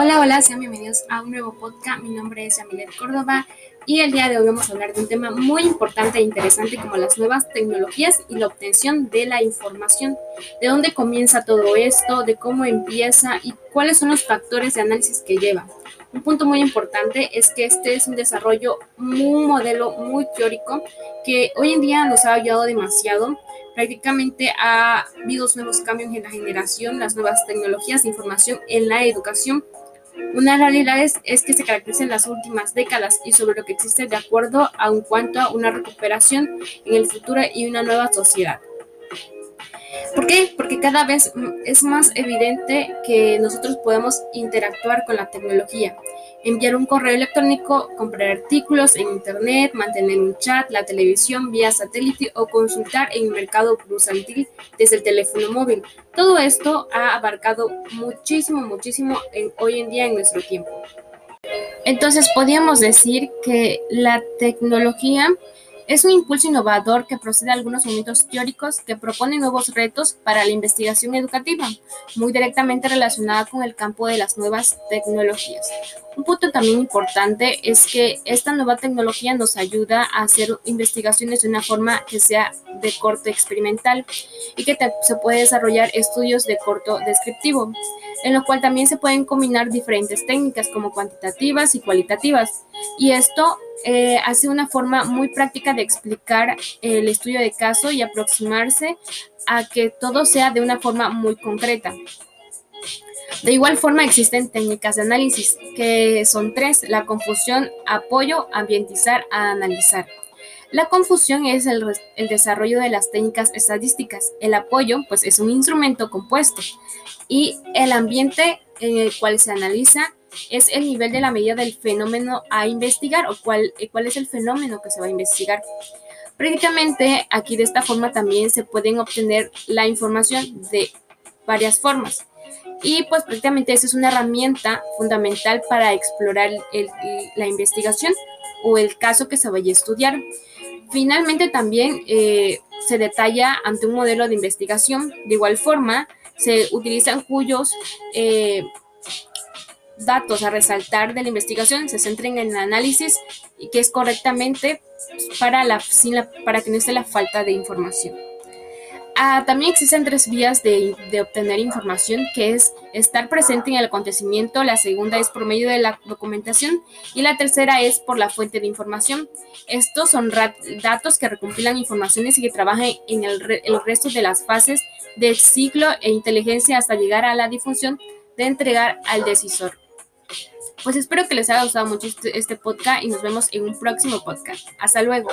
Hola, hola, sean bienvenidos a un nuevo podcast. Mi nombre es Yamilet Córdoba y el día de hoy vamos a hablar de un tema muy importante e interesante como las nuevas tecnologías y la obtención de la información. ¿De dónde comienza todo esto? ¿De cómo empieza? ¿Y cuáles son los factores de análisis que lleva? Un punto muy importante es que este es un desarrollo, un modelo muy teórico que hoy en día nos ha ayudado demasiado prácticamente ha habido nuevos cambios en la generación, las nuevas tecnologías de información en la educación. Una realidad es, es que se caracteriza en las últimas décadas y sobre lo que existe de acuerdo a un cuanto a una recuperación en el futuro y una nueva sociedad. ¿Por qué? Porque cada vez es más evidente que nosotros podemos interactuar con la tecnología, enviar un correo electrónico, comprar artículos en Internet, mantener un chat, la televisión vía satélite o consultar en el mercado bursátil desde el teléfono móvil. Todo esto ha abarcado muchísimo, muchísimo hoy en día en nuestro tiempo. Entonces, podríamos decir que la tecnología es un impulso innovador que procede de algunos movimientos teóricos que proponen nuevos retos para la investigación educativa, muy directamente relacionada con el campo de las nuevas tecnologías. Un punto también importante es que esta nueva tecnología nos ayuda a hacer investigaciones de una forma que sea de corte experimental y que se puede desarrollar estudios de corto descriptivo, en lo cual también se pueden combinar diferentes técnicas como cuantitativas y cualitativas. Y esto eh, hace una forma muy práctica de explicar el estudio de caso y aproximarse a que todo sea de una forma muy concreta. De igual forma existen técnicas de análisis, que son tres, la confusión, apoyo, ambientizar, analizar. La confusión es el, el, desarrollo de las técnicas estadísticas. El apoyo, pues, es un instrumento compuesto. Y el ambiente en el cual se analiza es el nivel de la medida del fenómeno a investigar o cuál, eh, cuál es el fenómeno que se va a investigar. Prácticamente aquí de esta forma también se pueden obtener la información de varias formas. Y pues prácticamente esa es una herramienta fundamental para explorar la investigación o el caso que se vaya a estudiar. Finalmente también eh, se detalla ante un modelo de investigación. De igual forma, se utilizan cuyos eh, datos a resaltar de la investigación se centren en el análisis y que es correctamente para, la, para que no esté la falta de información. Ah, también existen tres vías de, de, obtener información, que es estar presente en el acontecimiento, la segunda es por medio de la documentación y la tercera es por la fuente de información. Estos son datos que recompilan informaciones y que trabajan en el, el resto de las fases del ciclo e inteligencia hasta llegar a la difusión de entregar al decisor. Pues espero que les haya gustado mucho este, este, podcast y nos vemos en un próximo podcast. Hasta luego.